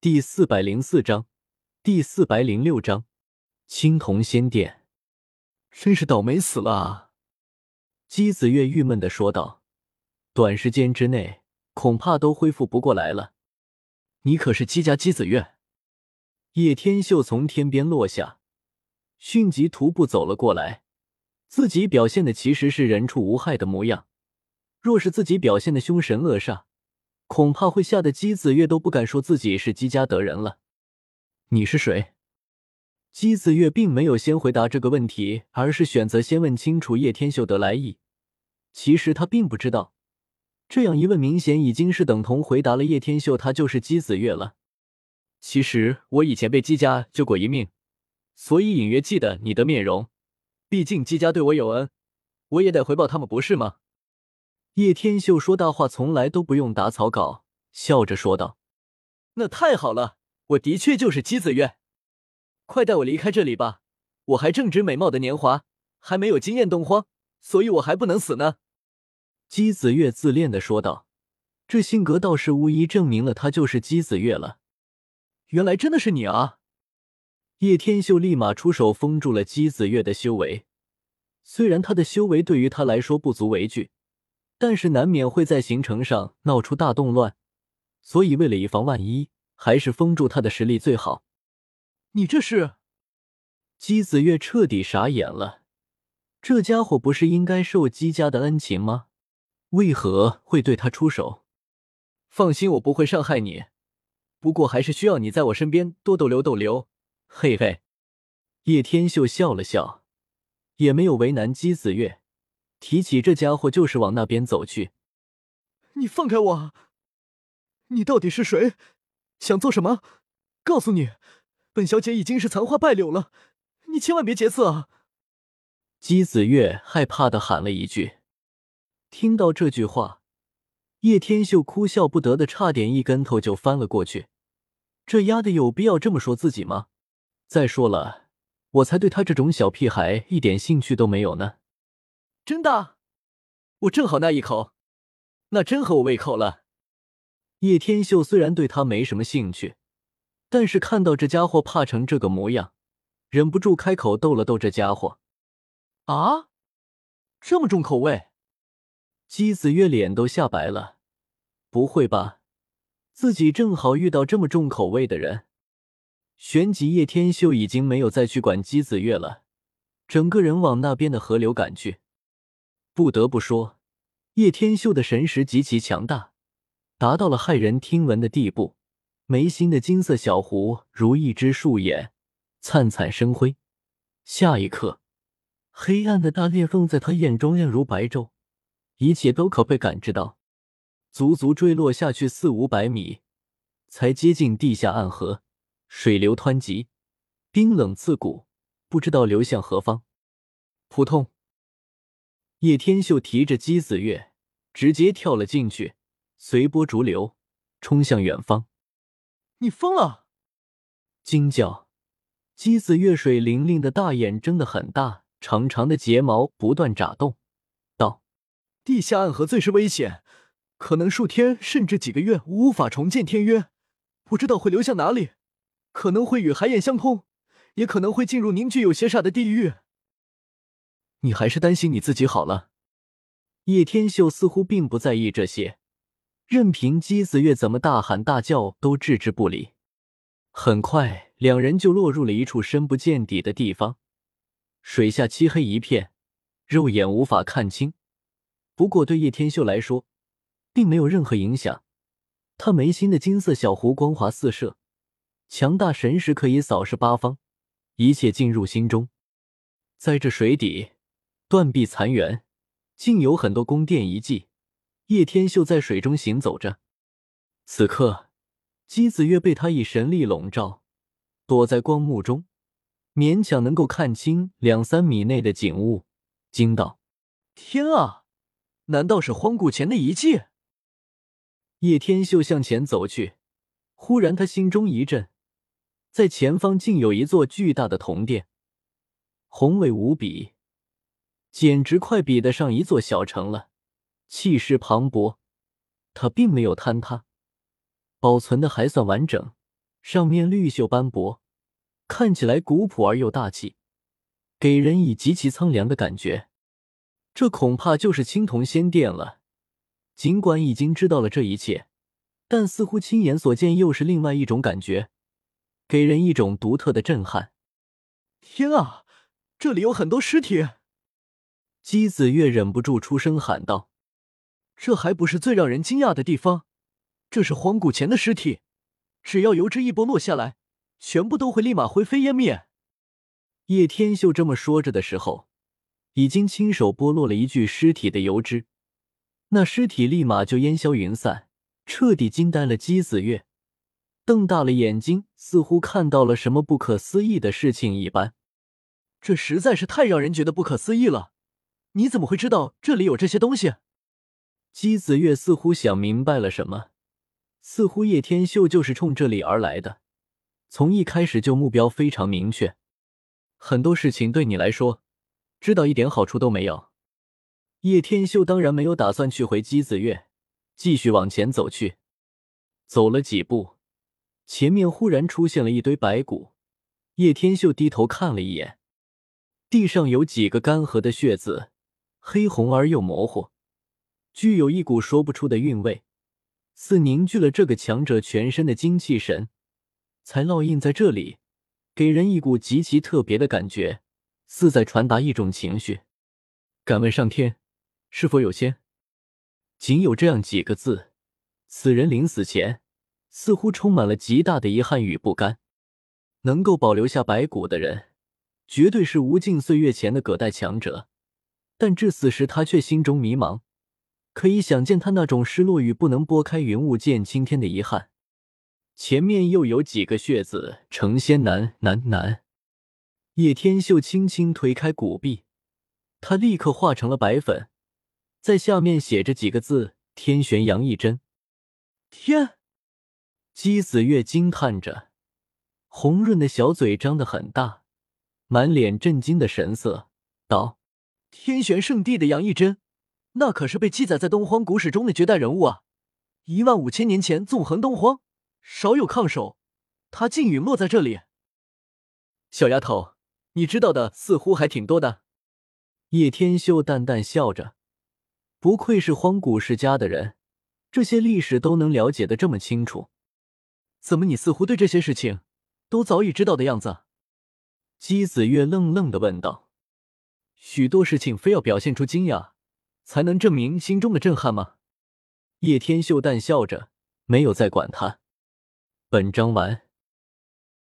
第四百零四章，第四百零六章，青铜仙殿，真是倒霉死了啊！姬子月郁闷的说道：“短时间之内恐怕都恢复不过来了。”你可是姬家姬子月？叶天秀从天边落下，迅疾徒步走了过来。自己表现的其实是人畜无害的模样，若是自己表现的凶神恶煞。恐怕会吓得姬子月都不敢说自己是姬家得人了。你是谁？姬子月并没有先回答这个问题，而是选择先问清楚叶天秀的来意。其实他并不知道，这样一问明显已经是等同回答了叶天秀他就是姬子月了。其实我以前被姬家救过一命，所以隐约记得你的面容。毕竟姬家对我有恩，我也得回报他们，不是吗？叶天秀说大话从来都不用打草稿，笑着说道：“那太好了，我的确就是姬子月，快带我离开这里吧！我还正值美貌的年华，还没有惊艳东荒，所以我还不能死呢。”姬子月自恋的说道，这性格倒是无疑证明了他就是姬子月了。原来真的是你啊！叶天秀立马出手封住了姬子月的修为，虽然他的修为对于他来说不足为惧。但是难免会在行程上闹出大动乱，所以为了以防万一，还是封住他的实力最好。你这是？姬子月彻底傻眼了，这家伙不是应该受姬家的恩情吗？为何会对他出手？放心，我不会伤害你，不过还是需要你在我身边多逗留逗留。嘿嘿，叶天秀笑了笑，也没有为难姬子月。提起这家伙，就是往那边走去。你放开我！你到底是谁？想做什么？告诉你，本小姐已经是残花败柳了，你千万别劫色啊！姬子月害怕的喊了一句。听到这句话，叶天秀哭笑不得的，差点一跟头就翻了过去。这丫的有必要这么说自己吗？再说了，我才对他这种小屁孩一点兴趣都没有呢。真的，我正好那一口，那真合我胃口了。叶天秀虽然对他没什么兴趣，但是看到这家伙怕成这个模样，忍不住开口逗了逗这家伙。啊，这么重口味？姬子月脸都吓白了。不会吧，自己正好遇到这么重口味的人。旋即，叶天秀已经没有再去管姬子月了，整个人往那边的河流赶去。不得不说，叶天秀的神识极其强大，达到了骇人听闻的地步。眉心的金色小湖如一只树眼，灿灿生辉。下一刻，黑暗的大裂缝在他眼中亮如白昼，一切都可被感知到。足足坠落下去四五百米，才接近地下暗河，水流湍急，冰冷刺骨，不知道流向何方。扑通！叶天秀提着姬子月，直接跳了进去，随波逐流，冲向远方。你疯了！惊叫！姬子月水灵灵的大眼睁得很大，长长的睫毛不断眨动，道：“地下暗河最是危险，可能数天甚至几个月无法重建天约，不知道会流向哪里，可能会与海眼相通，也可能会进入凝聚有邪煞的地狱。”你还是担心你自己好了。叶天秀似乎并不在意这些，任凭姬子月怎么大喊大叫都置之不理。很快，两人就落入了一处深不见底的地方，水下漆黑一片，肉眼无法看清。不过对叶天秀来说，并没有任何影响。他眉心的金色小湖光华四射，强大神识可以扫视八方，一切进入心中。在这水底。断壁残垣，竟有很多宫殿遗迹。叶天秀在水中行走着，此刻姬子月被他以神力笼罩，躲在光幕中，勉强能够看清两三米内的景物，惊道：“天啊，难道是荒古前的遗迹？”叶天秀向前走去，忽然他心中一震，在前方竟有一座巨大的铜殿，宏伟无比。简直快比得上一座小城了，气势磅礴。它并没有坍塌，保存的还算完整，上面绿锈斑驳，看起来古朴而又大气，给人以极其苍凉的感觉。这恐怕就是青铜仙殿了。尽管已经知道了这一切，但似乎亲眼所见又是另外一种感觉，给人一种独特的震撼。天啊，这里有很多尸体！姬子月忍不住出声喊道：“这还不是最让人惊讶的地方，这是荒古前的尸体，只要油脂一剥落下来，全部都会立马灰飞烟灭。”叶天秀这么说着的时候，已经亲手剥落了一具尸体的油脂。那尸体立马就烟消云散，彻底惊呆了姬子月，瞪大了眼睛，似乎看到了什么不可思议的事情一般。这实在是太让人觉得不可思议了！你怎么会知道这里有这些东西？姬子月似乎想明白了什么，似乎叶天秀就是冲这里而来的，从一开始就目标非常明确。很多事情对你来说，知道一点好处都没有。叶天秀当然没有打算去回姬子月，继续往前走去。走了几步，前面忽然出现了一堆白骨。叶天秀低头看了一眼，地上有几个干涸的血渍，黑红而又模糊，具有一股说不出的韵味，似凝聚了这个强者全身的精气神，才烙印在这里，给人一股极其特别的感觉，似在传达一种情绪。敢问上天？是否有仙？仅有这样几个字。此人临死前似乎充满了极大的遗憾与不甘。能够保留下白骨的人，绝对是无尽岁月前的葛代强者。但至死时，他却心中迷茫。可以想见他那种失落与不能拨开云雾见青天的遗憾。前面又有几个血字：成仙难难难。叶天秀轻轻推开古壁，他立刻化成了白粉。在下面写着几个字：“天玄杨一真。”天，姬子月惊叹着，红润的小嘴张得很大，满脸震惊的神色，道：“天玄圣地的杨一真，那可是被记载在东荒古史中的绝代人物啊！一万五千年前纵横东荒，少有抗手，他竟陨落在这里。小丫头，你知道的似乎还挺多的。”叶天秀淡淡笑着。不愧是荒古世家的人，这些历史都能了解的这么清楚。怎么，你似乎对这些事情都早已知道的样子？姬子月愣愣的问道：“许多事情非要表现出惊讶，才能证明心中的震撼吗？”叶天秀淡笑着，没有再管他。本章完。